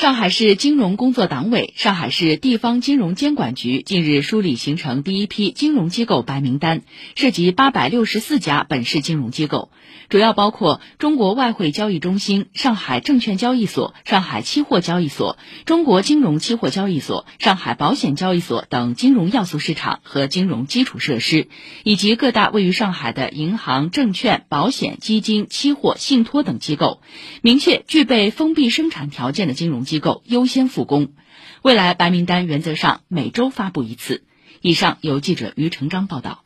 上海市金融工作党委、上海市地方金融监管局近日梳理形成第一批金融机构白名单，涉及八百六十四家本市金融机构，主要包括中国外汇交易中心、上海证券交易所、上海期货交易所、中国金融期货交易所、上海保险交易所等金融要素市场和金融基础设施，以及各大位于上海的银行、证券、保险、基金、期货、信托等机构，明确具备封闭生产条件的金融。机构优先复工，未来白名单原则上每周发布一次。以上由记者于成章报道。